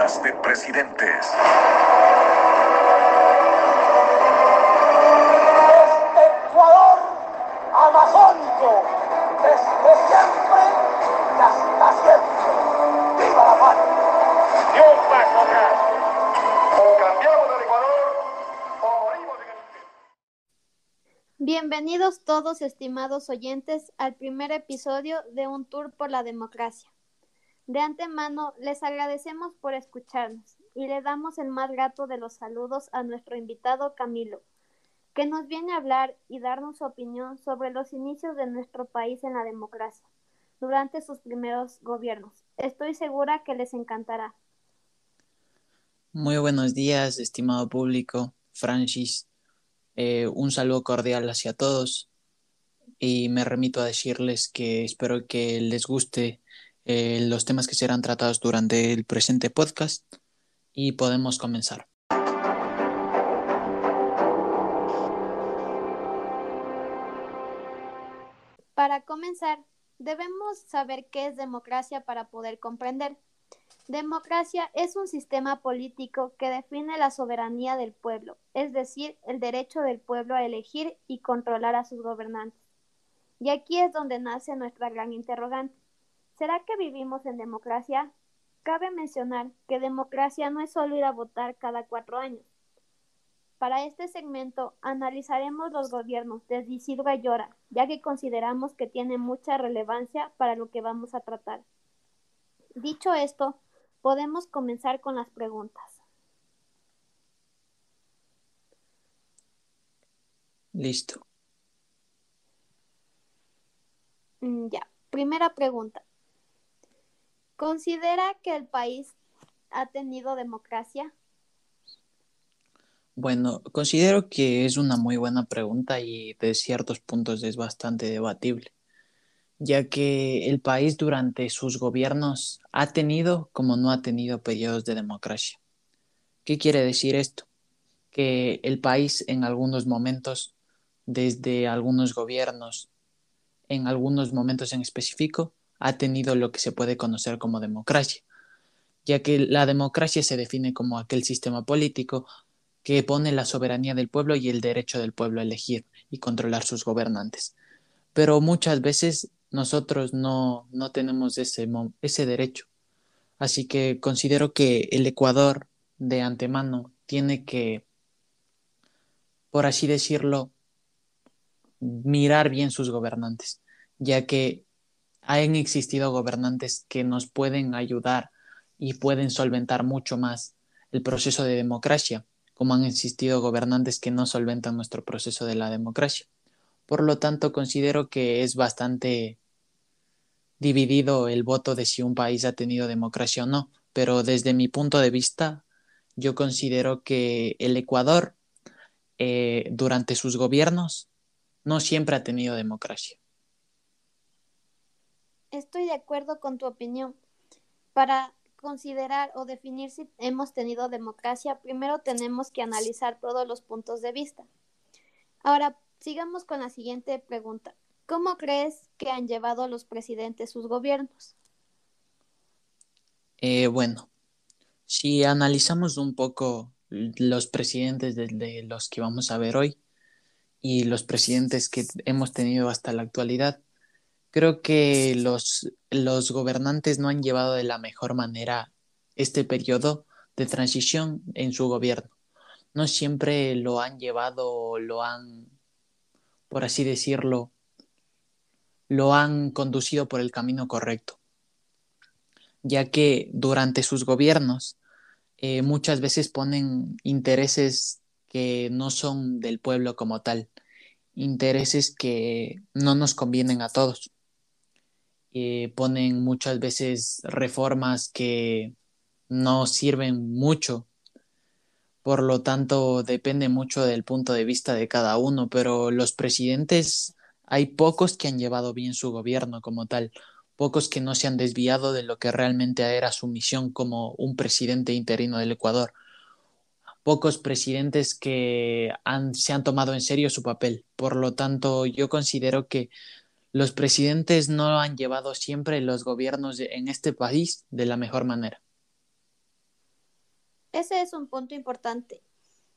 Décadas de presidentes. Este Ecuador amazónico, desde siempre y hasta siempre. ¡Viva la patria! Y un paso atrás. O cambiamos el Ecuador o morimos en el. Bienvenidos todos, estimados oyentes, al primer episodio de Un Tour por la Democracia. De antemano, les agradecemos por escucharnos y le damos el más grato de los saludos a nuestro invitado Camilo, que nos viene a hablar y darnos su opinión sobre los inicios de nuestro país en la democracia durante sus primeros gobiernos. Estoy segura que les encantará. Muy buenos días, estimado público. Francis, eh, un saludo cordial hacia todos y me remito a decirles que espero que les guste eh, los temas que serán tratados durante el presente podcast y podemos comenzar. Para comenzar, debemos saber qué es democracia para poder comprender. Democracia es un sistema político que define la soberanía del pueblo, es decir, el derecho del pueblo a elegir y controlar a sus gobernantes. Y aquí es donde nace nuestra gran interrogante. ¿Será que vivimos en democracia? Cabe mencionar que democracia no es solo ir a votar cada cuatro años. Para este segmento analizaremos los gobiernos desde Isidro Ayora, ya que consideramos que tiene mucha relevancia para lo que vamos a tratar. Dicho esto, podemos comenzar con las preguntas. Listo. Mm, Ya, primera pregunta. ¿Considera que el país ha tenido democracia? Bueno, considero que es una muy buena pregunta y de ciertos puntos es bastante debatible, ya que el país durante sus gobiernos ha tenido como no ha tenido periodos de democracia. ¿Qué quiere decir esto? Que el país en algunos momentos, desde algunos gobiernos, en algunos momentos en específico, ha tenido lo que se puede conocer como democracia, ya que la democracia se define como aquel sistema político que pone la soberanía del pueblo y el derecho del pueblo a elegir y controlar sus gobernantes. Pero muchas veces nosotros no, no tenemos ese, ese derecho. Así que considero que el Ecuador de antemano tiene que, por así decirlo, mirar bien sus gobernantes, ya que han existido gobernantes que nos pueden ayudar y pueden solventar mucho más el proceso de democracia, como han existido gobernantes que no solventan nuestro proceso de la democracia. Por lo tanto, considero que es bastante dividido el voto de si un país ha tenido democracia o no, pero desde mi punto de vista, yo considero que el Ecuador, eh, durante sus gobiernos, no siempre ha tenido democracia. Estoy de acuerdo con tu opinión. Para considerar o definir si hemos tenido democracia, primero tenemos que analizar todos los puntos de vista. Ahora, sigamos con la siguiente pregunta. ¿Cómo crees que han llevado los presidentes sus gobiernos? Eh, bueno, si analizamos un poco los presidentes de, los que vamos a ver hoy y los presidentes que hemos tenido hasta la actualidad, creo que los, los gobernantes no han llevado de la mejor manera este periodo de transición en su gobierno. No siempre lo han llevado lo han, por así decirlo, lo han conducido por el camino correcto, ya que durante sus gobiernos eh, muchas veces ponen intereses que no son del pueblo como tal, intereses que no nos convienen a todos. Eh, ponen muchas veces reformas que no sirven mucho, por lo tanto depende mucho del punto de vista de cada uno, pero los presidentes hay pocos que han llevado bien su gobierno como tal, pocos que no se han desviado de lo que realmente era su misión como un presidente interino del Ecuador, pocos presidentes que se han tomado en serio su papel. Por lo tanto, yo considero que los presidentes no han llevado siempre los gobiernos de, en este país de la mejor manera. Ese es un punto importante,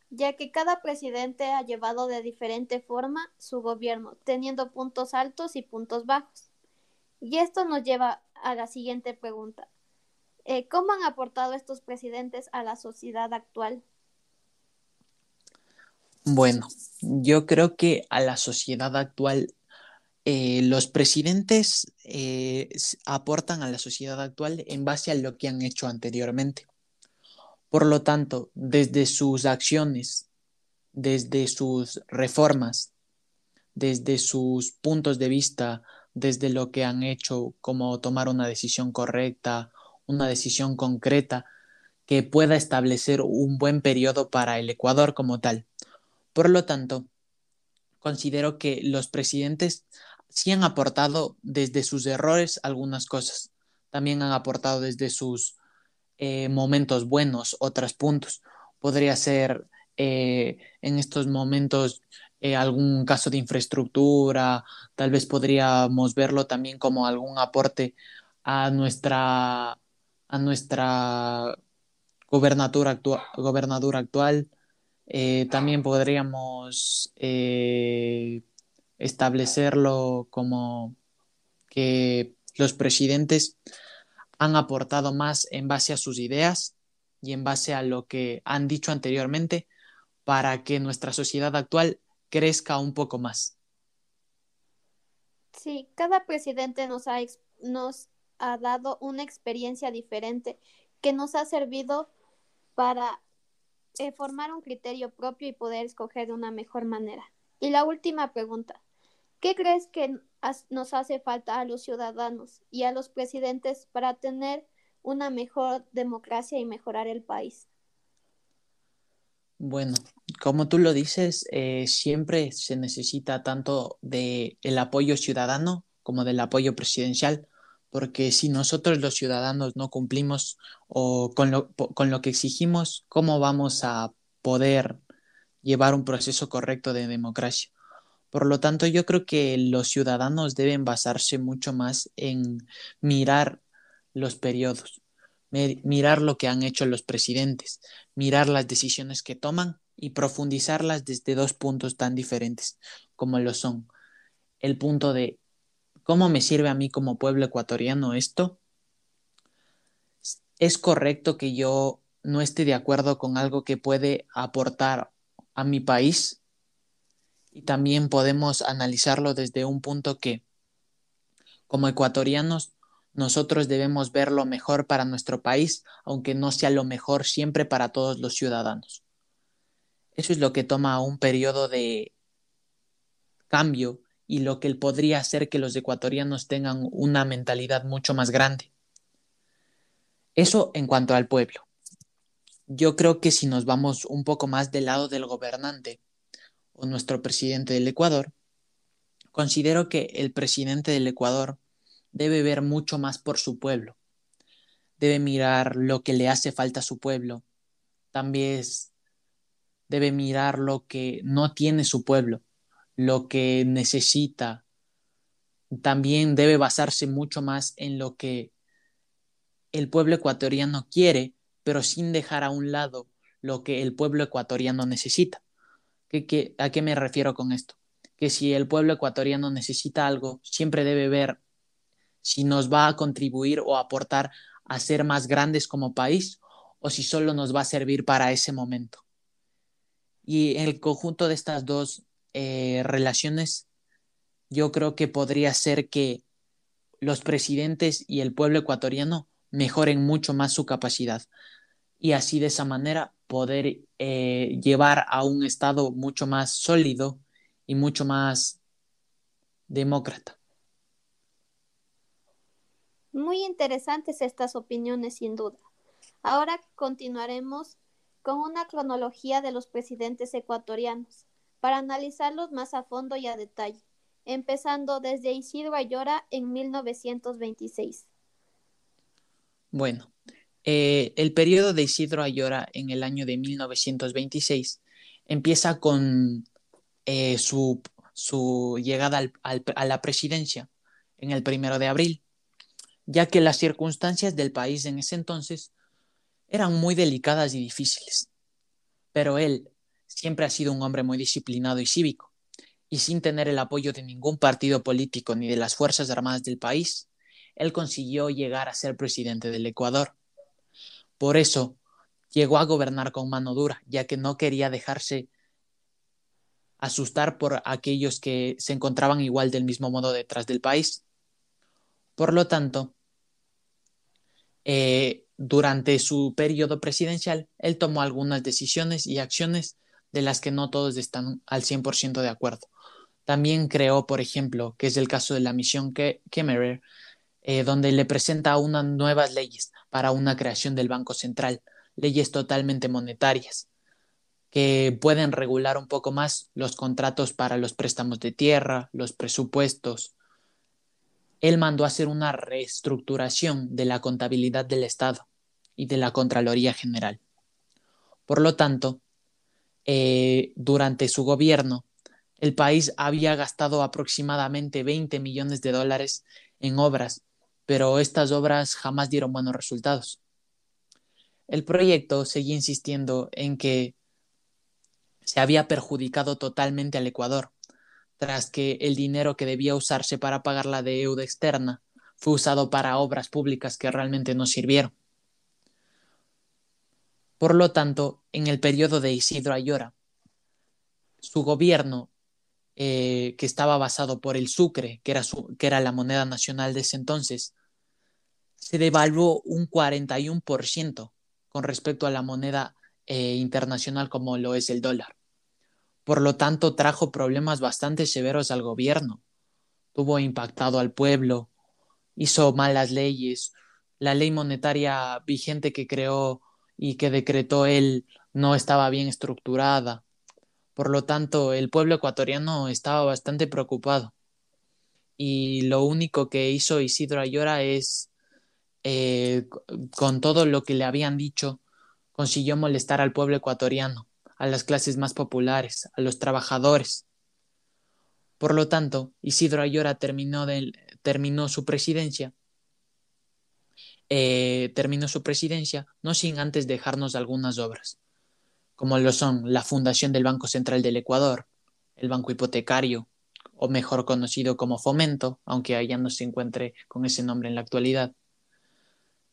ya que cada presidente ha llevado de diferente forma su gobierno, teniendo puntos altos y puntos bajos. Y esto nos lleva a la siguiente pregunta. Eh, ¿Cómo han aportado estos presidentes a la sociedad actual? Bueno, yo creo que a la sociedad actual eh, los presidentes eh, aportan a la sociedad actual en base a lo que han hecho anteriormente. Por lo tanto, desde sus acciones, desde sus reformas, desde sus puntos de vista, desde lo que han hecho, como tomar una decisión correcta, una decisión concreta, que pueda establecer un buen periodo para el Ecuador como tal. Por lo tanto, considero que los presidentes sí han aportado desde sus errores algunas cosas. También han aportado desde sus eh, momentos buenos otros puntos. Podría ser eh, en estos momentos eh, algún caso de infraestructura, tal vez podríamos verlo también como algún aporte a nuestra, a nuestra gobernadura, actual. también podríamos establecerlo como que los presidentes han aportado más en base a sus ideas y en base a lo que han dicho anteriormente para que nuestra sociedad actual crezca un poco más. Sí, cada presidente nos ha, nos ha dado una experiencia diferente que nos ha servido para eh, formar un criterio propio y poder escoger de una mejor manera. Y la última pregunta, ¿qué crees que nos hace falta a los ciudadanos y a los presidentes para tener una mejor democracia y mejorar el país? Bueno, como tú lo dices, eh, siempre se necesita tanto del el apoyo ciudadano como del apoyo presidencial, porque si nosotros los ciudadanos no cumplimos o con lo que exigimos, ¿cómo vamos a poder llevar un proceso correcto de democracia. Por lo tanto, yo creo que los ciudadanos deben basarse mucho más en mirar los periodos, mirar lo que han hecho los presidentes, mirar las decisiones que toman y profundizarlas desde dos puntos tan diferentes como lo son. El punto de cómo me sirve a mí como pueblo ecuatoriano esto. Es correcto que yo no esté de acuerdo con algo que puede aportar a mi país y también podemos analizarlo desde un punto que como ecuatorianos nosotros debemos ver lo mejor para nuestro país, aunque no sea lo mejor siempre para todos los ciudadanos. Eso es lo que toma un periodo de cambio y lo que podría hacer que los ecuatorianos tengan una mentalidad mucho más grande. Eso en cuanto al pueblo yo creo que si nos vamos un poco más del lado del gobernante nuestro presidente del Ecuador, considero que el presidente del Ecuador debe ver mucho más por su pueblo, debe mirar lo que le hace falta a su pueblo, también debe mirar lo que no tiene su pueblo, lo que necesita, también debe basarse mucho más en lo que el pueblo ecuatoriano quiere pero sin dejar a un lado lo que el pueblo ecuatoriano necesita. ¿Qué, a qué me refiero con esto? Que si el pueblo ecuatoriano necesita algo, siempre debe ver si nos va a contribuir o aportar a ser más grandes como país o si solo nos va a servir para ese momento. Y el conjunto de estas dos eh, relaciones, yo creo que podría ser que los presidentes y el pueblo ecuatoriano mejoren mucho más su capacidad y así de esa manera poder eh, llevar a un Estado mucho más sólido y mucho más demócrata. Muy interesantes estas opiniones, sin duda. Ahora continuaremos con una cronología de los presidentes ecuatorianos para analizarlos más a fondo y a detalle, empezando desde Isidro Ayora en 1926. Bueno, eh, el periodo de Isidro Ayora en el año de 1926 empieza con eh, su, llegada a la presidencia en el primero de abril, ya que las circunstancias del país en ese entonces eran muy delicadas y difíciles. Pero él siempre ha sido un hombre muy disciplinado y cívico, y sin tener el apoyo de ningún partido político ni de las Fuerzas Armadas del país, él consiguió llegar a ser presidente del Ecuador. Por eso, llegó a gobernar con mano dura, ya que no quería dejarse asustar por aquellos que se encontraban igual del mismo modo detrás del país. Por lo tanto, eh, durante su periodo presidencial, él tomó algunas decisiones y acciones de las que no todos están al 100% de acuerdo. También creó, por ejemplo, que es el caso de la misión Kemmerer, eh, donde le presenta unas nuevas leyes para una creación del Banco Central, leyes totalmente monetarias, que pueden regular un poco más los contratos para los préstamos de tierra, los presupuestos. Él mandó hacer una reestructuración de la contabilidad del Estado y de la Contraloría General. Por lo tanto, eh, durante su gobierno, el país había gastado aproximadamente 20 millones de dólares en obras, pero estas obras jamás dieron buenos resultados. El proyecto seguía insistiendo en que se había perjudicado totalmente al Ecuador, tras que el dinero que debía usarse para pagar la deuda externa fue usado para obras públicas que realmente no sirvieron. Por lo tanto, en el periodo de Isidro Ayora, su gobierno, eh, que estaba basado por el sucre, que era, que era la moneda nacional de ese entonces, se devaluó un 41% con respecto a la moneda eh, internacional como lo es el dólar. Por lo tanto, trajo problemas bastante severos al gobierno. Tuvo impactado al pueblo, hizo malas leyes. La ley monetaria vigente que creó y que decretó él no estaba bien estructurada. Por lo tanto, el pueblo ecuatoriano estaba bastante preocupado. Y lo único que hizo Isidro Ayora es, eh, con todo lo que le habían dicho, consiguió molestar al pueblo ecuatoriano, a las clases más populares, a los trabajadores. Por lo tanto, Isidro Ayora terminó, terminó su presidencia eh, terminó su presidencia, no sin antes dejarnos algunas obras, como lo son la fundación del Banco Central del Ecuador, el Banco Hipotecario, o mejor conocido como Fomento, aunque allá no se encuentre con ese nombre en la actualidad.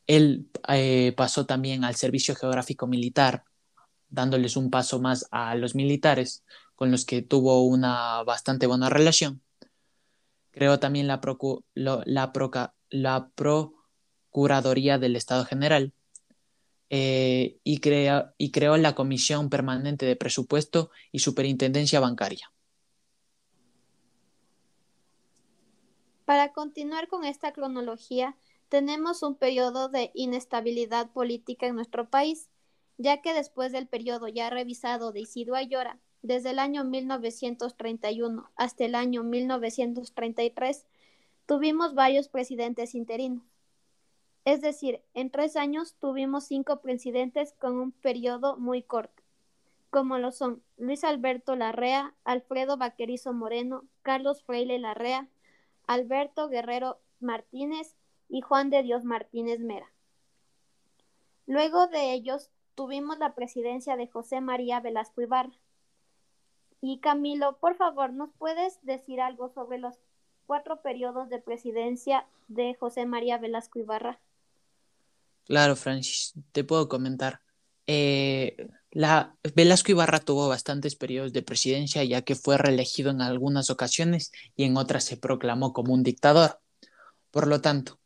Él eh, pasó también al Servicio Geográfico Militar, dándoles un paso más a los militares, con los que tuvo una bastante buena relación. Creó también la, la, la Pro Curaduría del Estado General eh, y, y creó la Comisión Permanente de Presupuesto y Superintendencia Bancaria. Para continuar con esta cronología, tenemos un periodo de inestabilidad política en nuestro país, ya que después del periodo ya revisado de Isidro Ayora, desde el año 1931 hasta el año 1933, tuvimos varios presidentes interinos. Es decir, en tres años tuvimos cinco presidentes con un periodo muy corto, como lo son Luis Alberto Larrea, Alfredo Vaquerizo Moreno, Carlos Freile Larrea, Alberto Guerrero Martínez y Juan de Dios Martínez Mera. Luego de ellos tuvimos la presidencia de José María Velasco Ibarra. Y Camilo, por favor, ¿nos puedes decir algo sobre los cuatro periodos de presidencia de José María Velasco Ibarra? Claro, Francis, te puedo comentar. Eh, la, Velasco Ibarra tuvo bastantes periodos de presidencia, ya que fue reelegido en algunas ocasiones y en otras se proclamó como un dictador. Por lo tanto,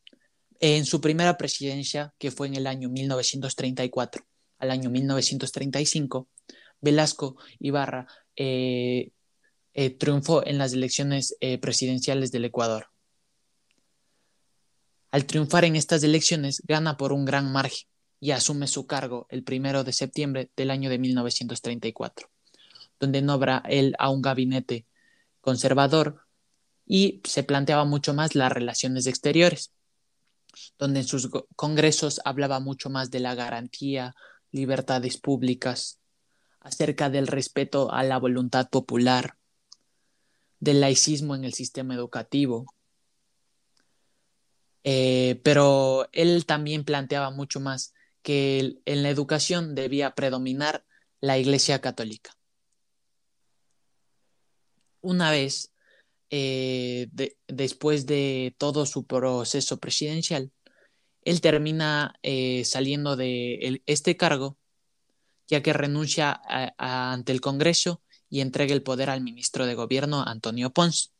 en su primera presidencia, que fue en el año 1934 al año 1935, Velasco Ibarra eh, eh, triunfó en las elecciones presidenciales del Ecuador. Al triunfar en estas elecciones, gana por un gran margen y asume su cargo el primero de septiembre del año de 1934, donde nombra él a un gabinete conservador y se planteaba mucho más las relaciones exteriores, donde en sus congresos hablaba mucho más de la garantía, libertades públicas, acerca del respeto a la voluntad popular, del laicismo en el sistema educativo, eh, pero él también planteaba mucho más que en la educación debía predominar la Iglesia Católica. Una vez, eh, después de todo su proceso presidencial, él termina eh, saliendo de este cargo, ya que renuncia ante el Congreso y entrega el poder al ministro de Gobierno, Antonio Pons.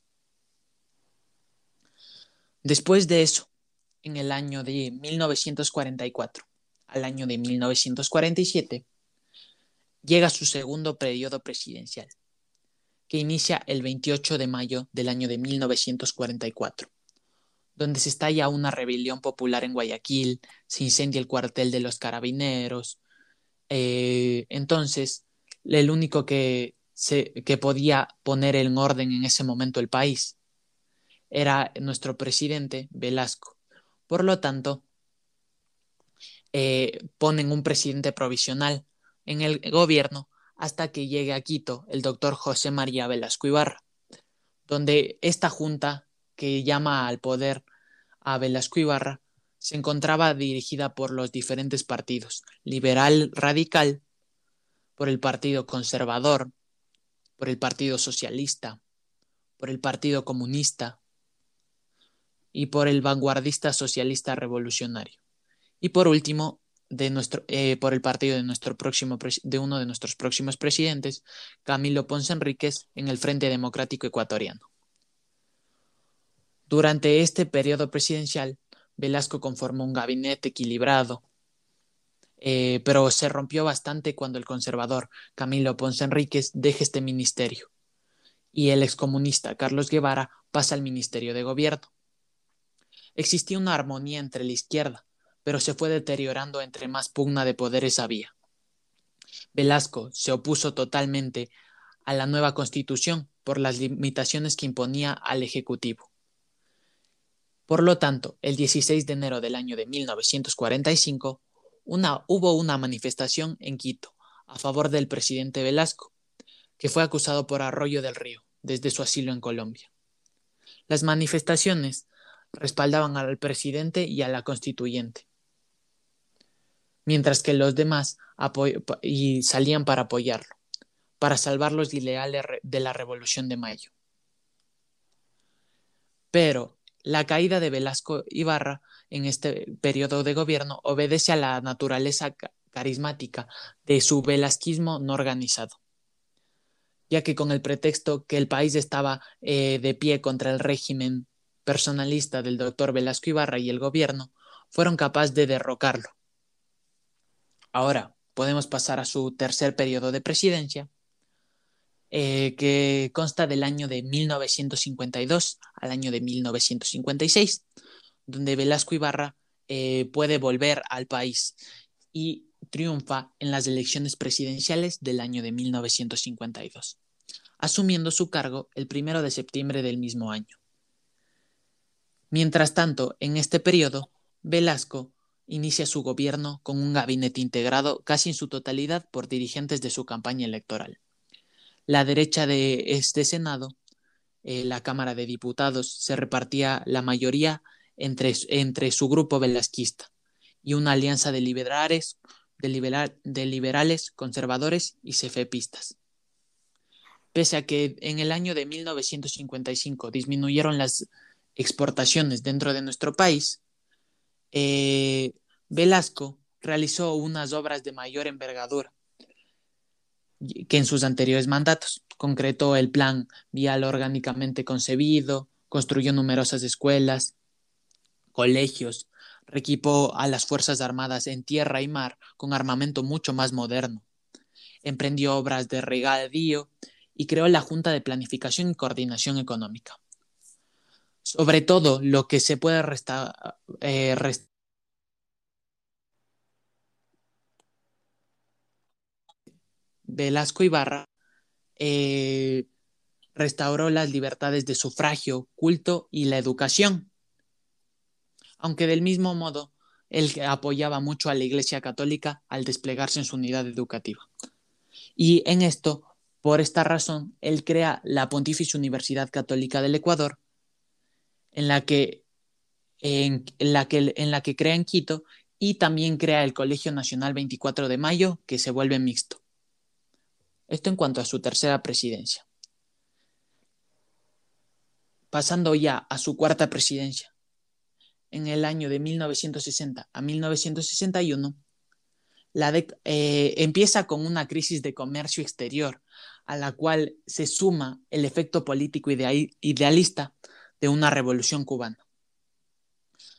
Después de eso, en el año de 1944 al año de 1947, llega su segundo periodo presidencial, que inicia el 28 de mayo del año de 1944, donde se estalla una rebelión popular en Guayaquil, se incendia el cuartel de los carabineros. Eh, entonces, el único que, se, que podía poner en orden en ese momento el país era nuestro presidente Velasco. Por lo tanto, eh, ponen un presidente provisional en el gobierno hasta que llegue a Quito el doctor José María Velasco Ibarra, donde esta junta que llama al poder a Velasco Ibarra se encontraba dirigida por los diferentes partidos, liberal radical, por el Partido Conservador, por el Partido Socialista, por el Partido Comunista y por el Vanguardista Socialista Revolucionario. Y por último, de nuestro, eh, por el partido de, nuestro próximo, de uno de nuestros próximos presidentes, Camilo Ponce Enríquez, en el Frente Democrático Ecuatoriano. Durante este periodo presidencial, Velasco conformó un gabinete equilibrado, eh, pero se rompió bastante cuando el conservador Camilo Ponce Enríquez deja este ministerio y el excomunista Carlos Guevara pasa al Ministerio de Gobierno. Existía una armonía entre la izquierda, pero se fue deteriorando entre más pugna de poderes había. Velasco se opuso totalmente a la nueva constitución por las limitaciones que imponía al Ejecutivo. Por lo tanto, el 16 de enero del año de 1945 una, hubo una manifestación en Quito a favor del presidente Velasco, que fue acusado por Arroyo del Río desde su asilo en Colombia. Las manifestaciones respaldaban al presidente y a la constituyente mientras que los demás y salían para apoyarlo, para salvar los ideales de la Revolución de Mayo. Pero la caída de Velasco Ibarra en este periodo de gobierno obedece a la naturaleza carismática de su velasquismo no organizado, ya que con el pretexto que el país estaba eh, de pie contra el régimen personalista del doctor Velasco Ibarra y el gobierno, fueron capaces de derrocarlo Ahora podemos pasar a su tercer periodo de presidencia, eh, que consta del año de 1952 al año de 1956, donde Velasco Ibarra eh, puede volver al país y triunfa en las elecciones presidenciales del año de 1952, asumiendo su cargo el primero de septiembre del mismo año. Mientras tanto, en este periodo, Velasco inicia su gobierno con un gabinete integrado casi en su totalidad por dirigentes de su campaña electoral. La derecha de este Senado, eh, la Cámara de Diputados, se repartía la mayoría entre, entre su grupo velasquista y una alianza de liberales, de, liberales, conservadores y cefepistas. Pese a que en el año de 1955 disminuyeron las exportaciones dentro de nuestro país, eh, Velasco realizó unas obras de mayor envergadura que en sus anteriores mandatos. Concretó el plan vial orgánicamente concebido, construyó numerosas escuelas, colegios, reequipó a las Fuerzas Armadas en tierra y mar con armamento mucho más moderno, emprendió obras de regadío y creó la Junta de Planificación y Coordinación Económica. Sobre todo, lo que se puede restar, eh, Velasco Ibarra eh, restauró las libertades de sufragio, culto y la educación. Aunque del mismo modo, él apoyaba mucho a la Iglesia Católica al desplegarse en su unidad educativa. Y en esto, por esta razón, él crea la Pontificia Universidad Católica del Ecuador, en la que, en, la que, en la que crea en Quito y también crea el Colegio Nacional 24 de Mayo, que se vuelve mixto. Esto en cuanto a su tercera presidencia. Pasando ya a su cuarta presidencia. En el año de 1960 a 1961, la eh, empieza con una crisis de comercio exterior, a la cual se suma el efecto político idealista de una revolución cubana.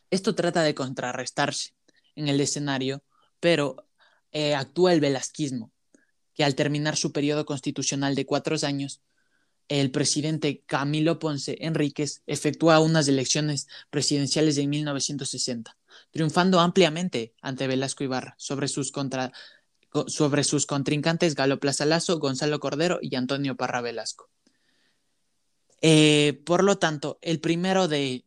Esto trata de contrarrestarse en el escenario, pero eh, actúa el velasquismo, que al terminar su periodo constitucional de cuatro años, el presidente Camilo Ponce Enríquez efectúa unas elecciones presidenciales en 1960, triunfando ampliamente ante Velasco Ibarra sobre sus, sobre sus contrincantes Galo Plaza Lazo, Gonzalo Cordero y Antonio Parra Velasco. Eh, por lo tanto, el primero de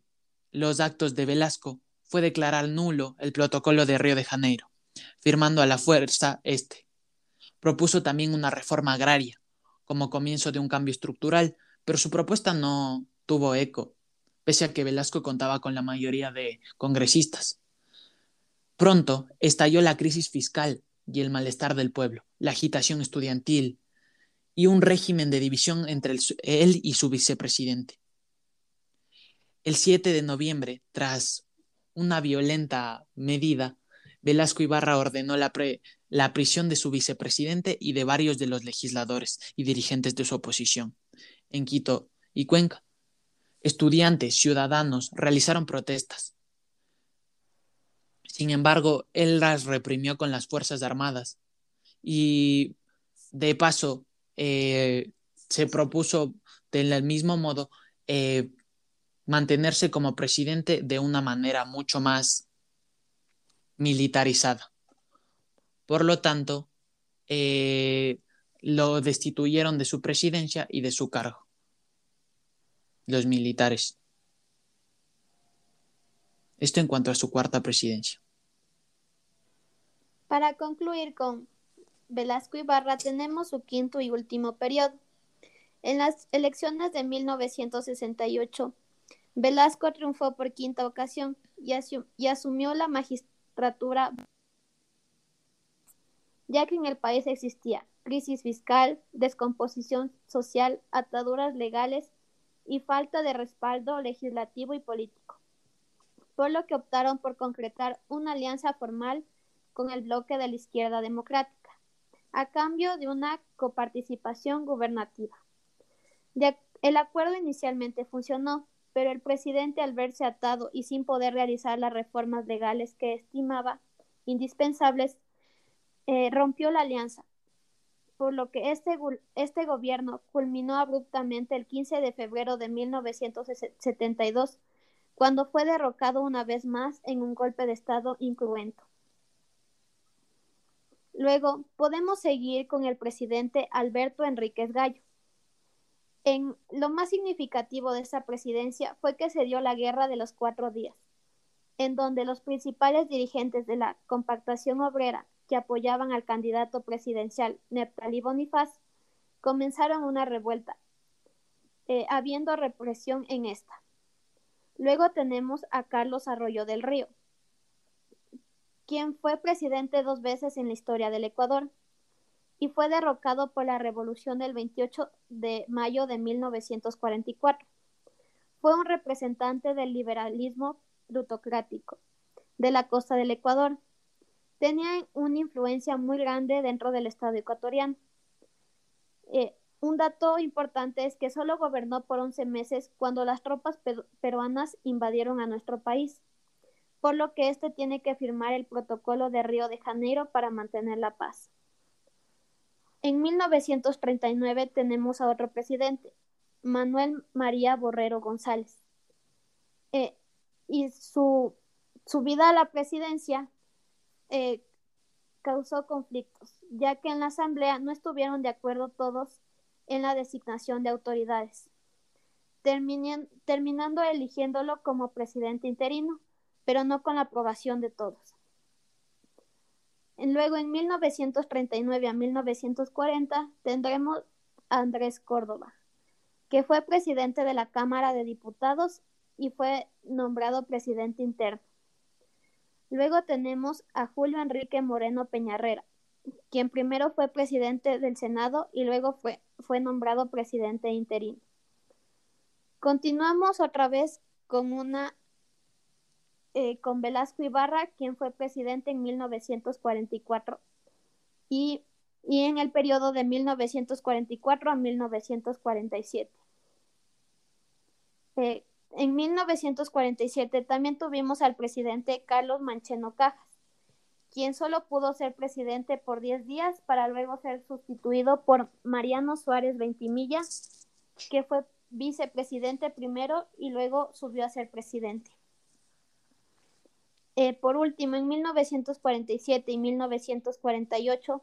los actos de Velasco fue declarar nulo el protocolo de Río de Janeiro, firmando a la fuerza este. Propuso también una reforma agraria, como comienzo de un cambio estructural, pero su propuesta no tuvo eco, pese a que Velasco contaba con la mayoría de congresistas. Pronto estalló la crisis fiscal y el malestar del pueblo, la agitación estudiantil y un régimen de división entre él y su vicepresidente. El 7 de noviembre, tras una violenta medida, Velasco Ibarra ordenó la, la prisión de su vicepresidente y de varios de los legisladores y dirigentes de su oposición. En Quito y Cuenca, estudiantes, ciudadanos realizaron protestas. Sin embargo, él las reprimió con las Fuerzas Armadas y de paso eh, se propuso del mismo modo eh, mantenerse como presidente de una manera mucho más militarizada. Por lo tanto, eh, lo destituyeron de su presidencia y de su cargo, los militares. Esto en cuanto a su cuarta presidencia. Para concluir con Velasco Ibarra, tenemos su quinto y último periodo. En las elecciones de 1968, Velasco triunfó por quinta ocasión y, y asumió la magistratura ya que en el país existía crisis fiscal, descomposición social, ataduras legales y falta de respaldo legislativo y político, por lo que optaron por concretar una alianza formal con el bloque de la izquierda democrática, a cambio de una coparticipación gubernativa. el acuerdo inicialmente funcionó, pero el presidente al verse atado y sin poder realizar las reformas legales que estimaba indispensables, eh, rompió la alianza, por lo que este, este gobierno culminó abruptamente el 15 de febrero de 1972, cuando fue derrocado una vez más en un golpe de Estado incruento. Luego podemos seguir con el presidente Alberto Enríquez Gallo. En lo más significativo de esa presidencia fue que se dio la Guerra de los Cuatro Días, en donde los principales dirigentes de la compactación obrera que apoyaban al candidato presidencial Neptali Bonifaz comenzaron una revuelta, eh, habiendo represión en esta. Luego tenemos a Carlos Arroyo del Río, quien fue presidente dos veces en la historia del Ecuador y fue derrocado por la revolución del 28 de mayo de 1944. Fue un representante del liberalismo plutocrático de la costa del Ecuador tenía una influencia muy grande dentro del Estado ecuatoriano. Eh, un dato importante es que solo gobernó por 11 meses cuando las tropas peruanas invadieron a nuestro país, por lo que éste tiene que firmar el protocolo de Río de Janeiro para mantener la paz. En 1939 tenemos a otro presidente, Manuel María Borrero González. Eh, y su, su vida a la presidencia eh, causó conflictos, ya que en la Asamblea no estuvieron de acuerdo todos en la designación de autoridades, terminando eligiéndolo como presidente interino, pero no con la aprobación de todos. Luego, en 1939 a 1940, tendremos a Andrés Córdoba, que fue presidente de la Cámara de Diputados y fue nombrado presidente interno. Luego tenemos a Julio Enrique Moreno Peñarrera, quien primero fue presidente del Senado y luego fue, fue nombrado presidente interino. Continuamos otra vez con una eh, con Velasco Ibarra, quien fue presidente en 1944 y, y en el periodo de 1944 a 1947. Eh, en 1947 también tuvimos al presidente Carlos Mancheno Cajas, quien solo pudo ser presidente por 10 días para luego ser sustituido por Mariano Suárez Ventimilla, que fue vicepresidente primero y luego subió a ser presidente. Eh, por último, en 1947 y 1948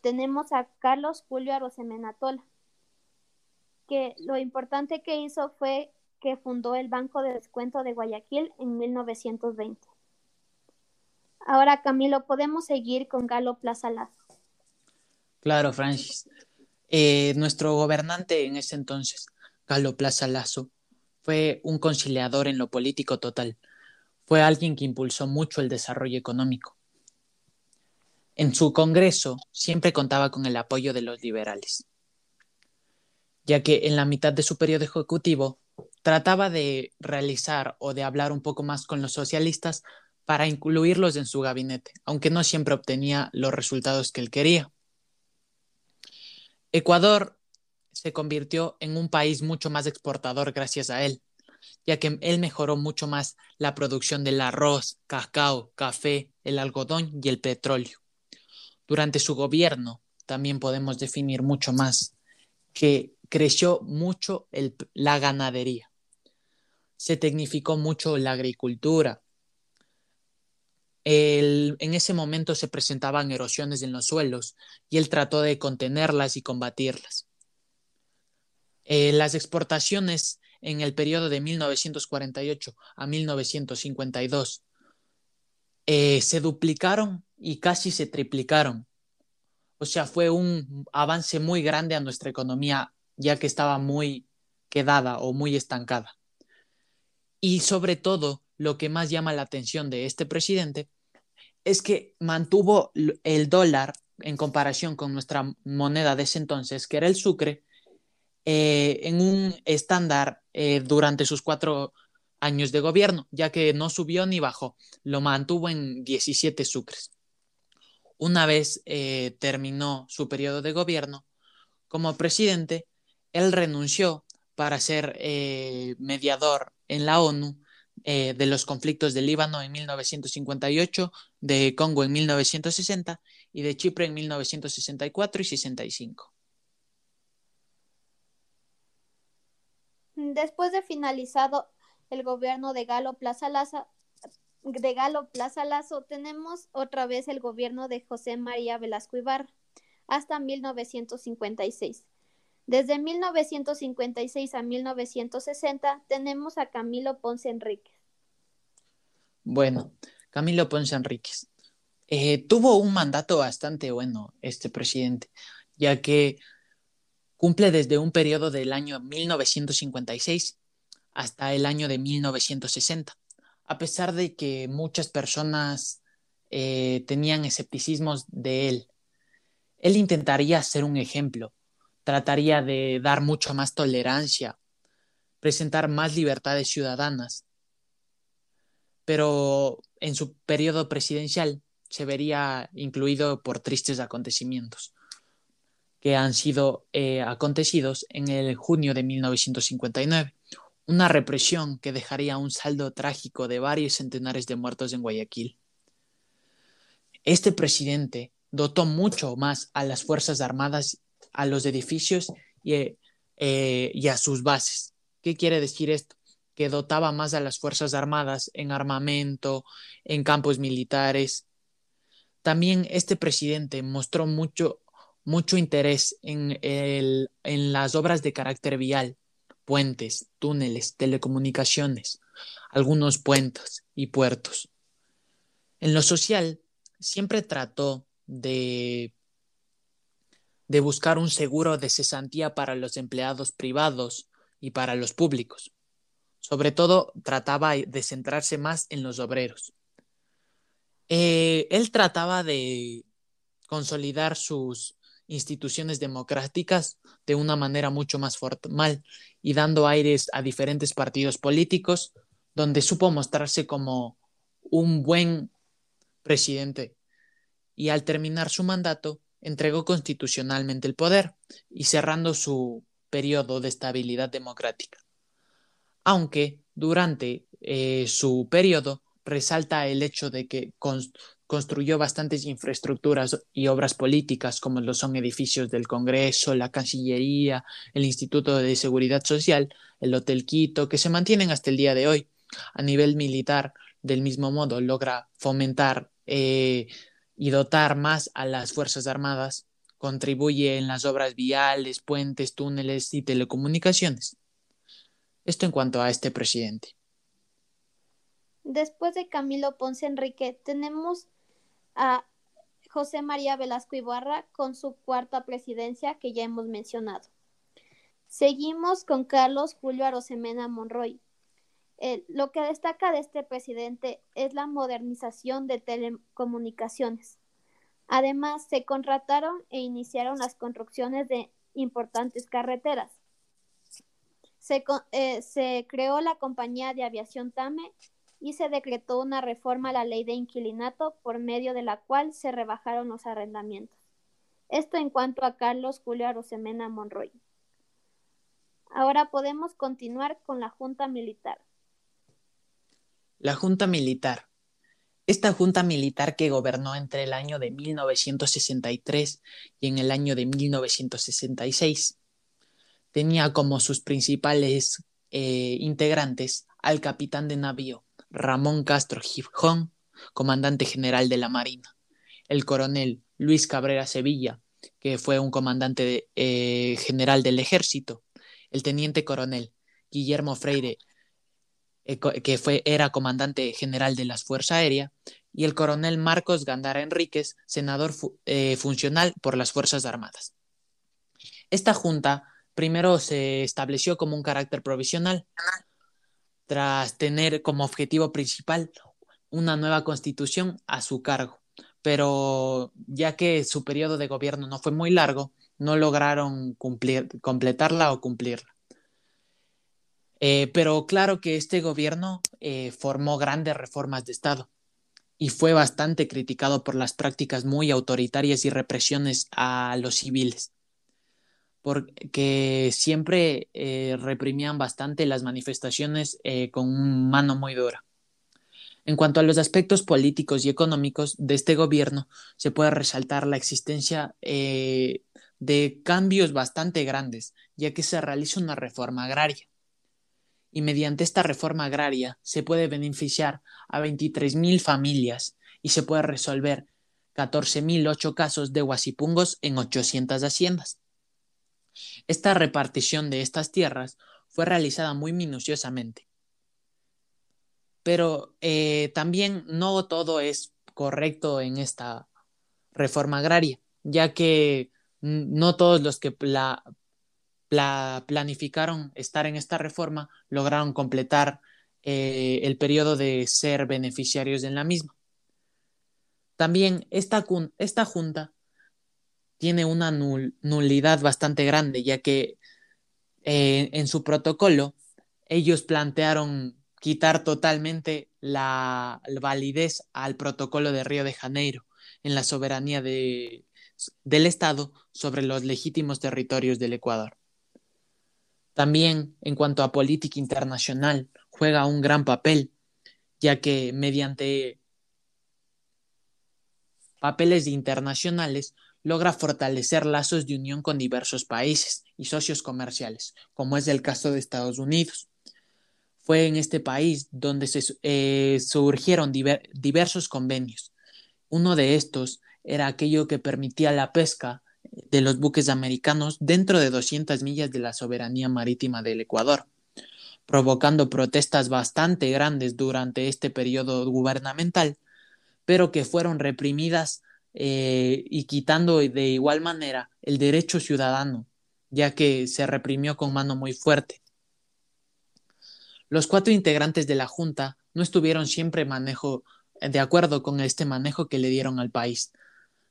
tenemos a Carlos Julio Arosemenatola, que lo importante que hizo fue que fundó el Banco de Descuento de Guayaquil en 1920. Ahora, Camilo, podemos seguir con Galo Plaza Lazo. Claro, Francis. Eh, nuestro gobernante en ese entonces, Galo Plaza Lazo, fue un conciliador en lo político total. Fue alguien que impulsó mucho el desarrollo económico. En su Congreso siempre contaba con el apoyo de los liberales, ya que en la mitad de su periodo ejecutivo trataba de realizar o de hablar un poco más con los socialistas para incluirlos en su gabinete, aunque no siempre obtenía los resultados que él quería. Ecuador se convirtió en un país mucho más exportador gracias a él, ya que él mejoró mucho más la producción del arroz, cacao, café, el algodón y el petróleo. Durante su gobierno también podemos definir mucho más que creció mucho la ganadería, se tecnificó mucho la agricultura. en ese momento se presentaban erosiones en los suelos y él trató de contenerlas y combatirlas. Eh, las exportaciones en el periodo de 1948 a 1952 eh, se duplicaron y casi se triplicaron. O sea, fue un avance muy grande a nuestra economía ya que estaba muy quedada o muy estancada. Y sobre todo, lo que más llama la atención de este presidente es que mantuvo el dólar en comparación con nuestra moneda de ese entonces, que era el sucre, eh, en un estándar eh, durante sus cuatro años de gobierno, ya que no subió ni bajó, lo mantuvo en 17 sucres. Una vez eh, terminó su periodo de gobierno como presidente, él renunció para ser mediador en la ONU de los conflictos de Líbano en 1958, de Congo en 1960 y de Chipre en 1964 y 65. Después de finalizado el gobierno de Galo Plaza Lazo, de Galo Plaza Lazo, tenemos otra vez el gobierno de José María Velasco Ibarra hasta 1956. Desde 1956 a 1960 tenemos a Camilo Ponce Enríquez. Bueno, Camilo Ponce Enríquez. Eh, tuvo un mandato bastante bueno este presidente, ya que Cumple desde un periodo del año 1956 hasta el año de 1960, a pesar de que muchas personas eh, tenían escepticismos de él. Él intentaría ser un ejemplo, trataría de dar mucho más tolerancia, presentar más libertades ciudadanas, pero en su periodo presidencial se vería incluido por tristes acontecimientos que han sido eh, acontecidos en el junio de 1959, una represión que dejaría un saldo trágico de varios centenares de muertos en Guayaquil. Este presidente dotó mucho más a las Fuerzas Armadas, a los edificios y, eh, y a sus bases. ¿Qué quiere decir esto? Que dotaba más a las Fuerzas Armadas en armamento, en campos militares. También este presidente mostró mucho mucho interés en, el, en las obras de carácter vial, puentes, túneles, telecomunicaciones, algunos puentes y puertos. En lo social, siempre trató de, de buscar un seguro de cesantía para los empleados privados y para los públicos. Sobre todo, trataba de centrarse más en los obreros. Eh, él trataba de consolidar sus instituciones democráticas de una manera mucho más formal y dando aires a diferentes partidos políticos, donde supo mostrarse como un buen presidente. Y al terminar su mandato, entregó constitucionalmente el poder y cerrando su periodo de estabilidad democrática. Aunque durante eh, su periodo resalta el hecho de que construyó bastantes infraestructuras y obras políticas como lo son edificios del Congreso, la Cancillería, el Instituto de Seguridad Social, el Hotel Quito, que se mantienen hasta el día de hoy. A nivel militar, del mismo modo, logra fomentar eh, y dotar más a las Fuerzas Armadas, contribuye en las obras viales, puentes, túneles y telecomunicaciones. Esto en cuanto a este presidente. Después de Camilo Ponce Enrique, tenemos a José María Velasco Ibarra con su cuarta presidencia que ya hemos mencionado. Seguimos con Carlos Julio Arosemena Monroy. Eh, lo que destaca de este presidente es la modernización de telecomunicaciones. Además, se contrataron e iniciaron las construcciones de importantes carreteras. Se, eh, se creó la compañía de aviación TAME y se decretó una reforma a la ley de inquilinato por medio de la cual se rebajaron los arrendamientos. Esto en cuanto a Carlos Julio Arosemena Monroy. Ahora podemos continuar con la Junta Militar. La Junta Militar. Esta Junta Militar que gobernó entre el año de 1963 y en el año de 1966 tenía como sus principales eh, integrantes al capitán de navío Ramón Castro Gijón, comandante general de la Marina, el coronel Luis Cabrera Sevilla, que fue un comandante eh, general del ejército, el teniente coronel Guillermo Freire, eh, que fue, era comandante general de las Fuerzas Aéreas, y el coronel Marcos Gandara Enríquez, senador eh, funcional por las Fuerzas Armadas. Esta junta primero se estableció como un carácter provisional, tras tener como objetivo principal una nueva constitución a su cargo. Pero ya que su periodo de gobierno no fue muy largo, no lograron cumplir, completarla o cumplirla. Eh, pero claro que este gobierno eh, formó grandes reformas de Estado y fue bastante criticado por las prácticas muy autoritarias y represiones a los civiles porque siempre eh, reprimían bastante las manifestaciones eh, con mano muy dura. En cuanto a los aspectos políticos y económicos de este gobierno, se puede resaltar la existencia eh, de cambios bastante grandes, ya que se realiza una reforma agraria. Y mediante esta reforma agraria se puede beneficiar a 23.000 familias y se puede resolver 14.008 casos de huasipungos en 800 haciendas. Esta repartición de estas tierras fue realizada muy minuciosamente. Pero eh, también no todo es correcto en esta reforma agraria, ya que no todos los que planificaron estar en esta reforma lograron completar eh, el periodo de ser beneficiarios en la misma. También esta junta tiene una nulidad bastante grande, ya que eh, en su protocolo ellos plantearon quitar totalmente la, validez al protocolo de Río de Janeiro en la soberanía del Estado sobre los legítimos territorios del Ecuador. También en cuanto a política internacional, juega un gran papel, ya que mediante papeles internacionales logra fortalecer lazos de unión con diversos países y socios comerciales, como es el caso de Estados Unidos. Fue en este país donde se, eh, surgieron diversos convenios. Uno de estos era aquello que permitía la pesca de los buques americanos dentro de 200 millas de la soberanía marítima del Ecuador, provocando protestas bastante grandes durante este periodo gubernamental, pero que fueron reprimidas eh, y quitando de igual manera el derecho ciudadano, ya que se reprimió con mano muy fuerte. Los cuatro integrantes de la Junta no estuvieron siempre manejo, de acuerdo con este manejo que le dieron al país,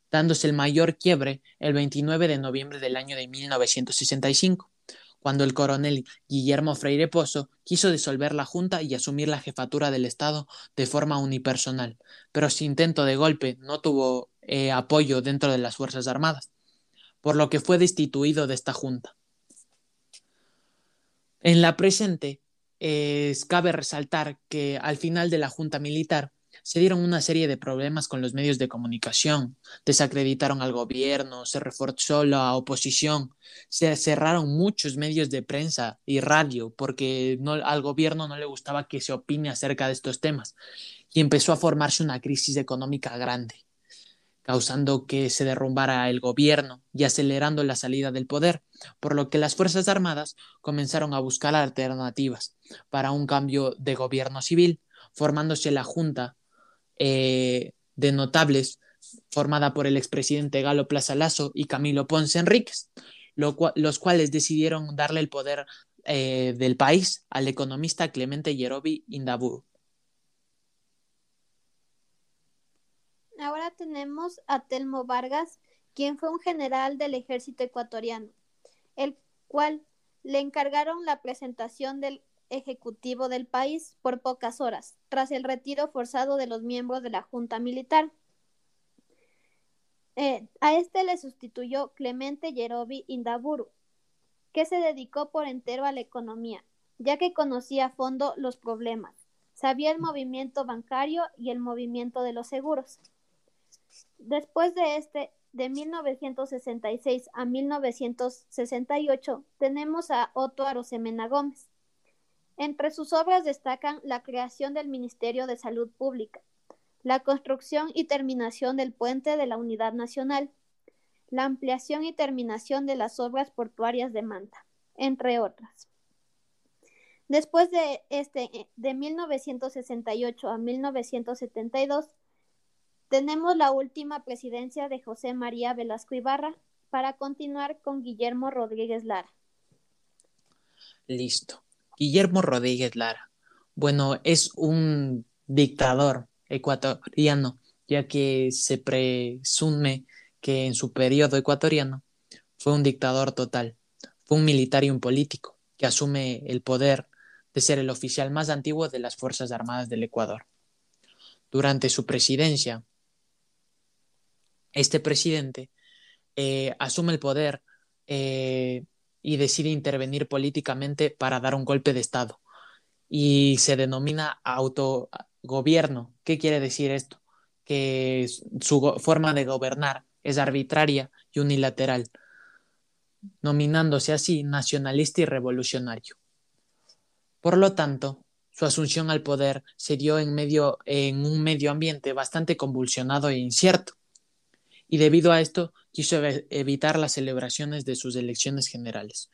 dándose el mayor quiebre el 29 de noviembre del año de 1965, cuando el coronel Guillermo Freire Pozo quiso disolver la Junta y asumir la jefatura del Estado de forma unipersonal, pero su intento de golpe no tuvo eh, apoyo dentro de las Fuerzas Armadas, por lo que fue destituido de esta Junta. En la presente, eh, cabe resaltar que al final de la Junta Militar, se dieron una serie de problemas con los medios de comunicación, desacreditaron al gobierno, se reforzó la oposición, se cerraron muchos medios de prensa y radio porque al gobierno no le gustaba que se opine acerca de estos temas y empezó a formarse una crisis económica grande causando que se derrumbara el gobierno y acelerando la salida del poder, por lo que las Fuerzas Armadas comenzaron a buscar alternativas para un cambio de gobierno civil, formándose la Junta eh, de notables formada por el expresidente Galo Plaza Lazo y Camilo Ponce Enríquez, los cuales decidieron darle el poder eh, del país al economista Clemente Yerobi Indaburu. Ahora tenemos a Telmo Vargas, quien fue un general del ejército ecuatoriano, el cual le encargaron la presentación del ejecutivo del país por pocas horas, tras el retiro forzado de los miembros de la Junta Militar. Eh, a este le sustituyó Clemente Yerobi Indaburu, que se dedicó por entero a la economía, ya que conocía a fondo los problemas, sabía el movimiento bancario y el movimiento de los seguros. Después de este, de 1966 a 1968, tenemos a Otto Arosemena Gómez, entre sus obras destacan la creación del Ministerio de Salud Pública, la construcción y terminación del puente de la Unidad Nacional, la ampliación y terminación de las obras portuarias de Manta, entre otras. Después de este de 1968 a 1972 tenemos la última presidencia de José María Velasco Ibarra para continuar con Guillermo Rodríguez Lara. Listo. Guillermo Rodríguez Lara. Bueno, es un dictador ecuatoriano, ya que se presume que en su periodo ecuatoriano fue un dictador total, fue un militar y un político que asume el poder de ser el oficial más antiguo de las Fuerzas Armadas del Ecuador. Durante su presidencia, este presidente eh, asume el poder eh, y decide intervenir políticamente para dar un golpe de Estado. Y se denomina autogobierno. ¿Qué quiere decir esto? Que su forma de gobernar es arbitraria y unilateral, nominándose así nacionalista y revolucionario. Por lo tanto, su asunción al poder se dio en, medio, en un medio ambiente bastante convulsionado e incierto y debido a esto quiso evitar las celebraciones de sus elecciones generales,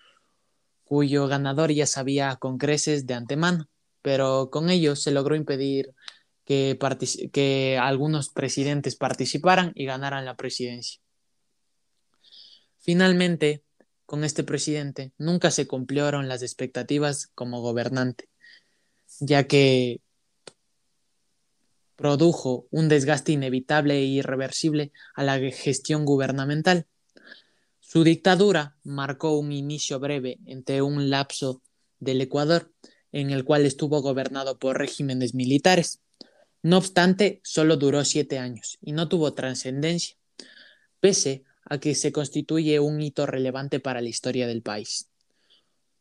cuyo ganador ya sabía con creces de antemano, pero con ello se logró impedir que, que algunos presidentes participaran y ganaran la presidencia. Finalmente, con este presidente nunca se cumplieron las expectativas como gobernante, ya que produjo un desgaste inevitable e irreversible a la gestión gubernamental. Su dictadura marcó un inicio breve entre un lapso del Ecuador, en el cual estuvo gobernado por regímenes militares. No obstante, solo duró siete años y no tuvo trascendencia, pese a que se constituye un hito relevante para la historia del país.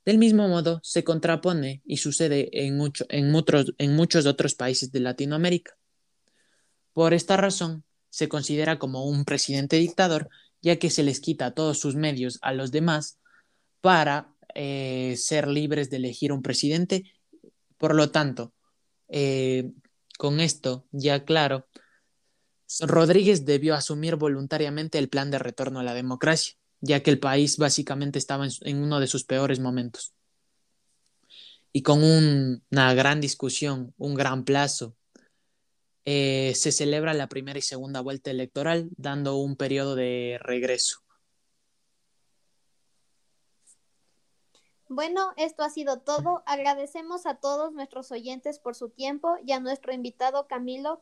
Del mismo modo, se contrapone y sucede en, en, en muchos otros países de Latinoamérica. Por esta razón, se considera como un presidente dictador, ya que se les quita todos sus medios a los demás para eh, ser libres de elegir un presidente. Por lo tanto, eh, con esto ya claro, Rodríguez debió asumir voluntariamente el plan de retorno a la democracia, ya que el país básicamente estaba en, uno de sus peores momentos. Y con una gran discusión, un gran plazo eh, se celebra la primera y segunda vuelta electoral, dando un periodo de regreso. Bueno, esto ha sido todo. Agradecemos a todos nuestros oyentes por su tiempo y a nuestro invitado Camilo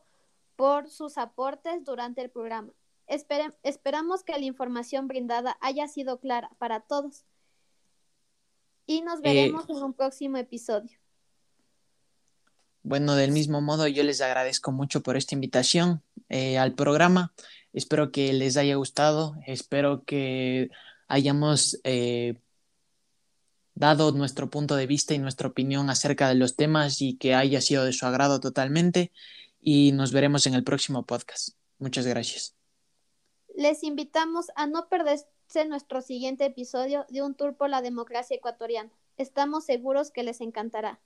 por sus aportes durante el programa. Espere- esperamos que la información brindada haya sido clara para todos y nos veremos en un próximo episodio. Bueno, del mismo modo, yo les agradezco mucho por esta invitación eh, al programa. Espero que les haya gustado. Espero que hayamos eh, dado nuestro punto de vista y nuestra opinión acerca de los temas y que haya sido de su agrado totalmente. Y nos veremos en el próximo podcast. Muchas gracias. Les invitamos a no perderse nuestro siguiente episodio de Un Tour por la Democracia Ecuatoriana. Estamos seguros que les encantará.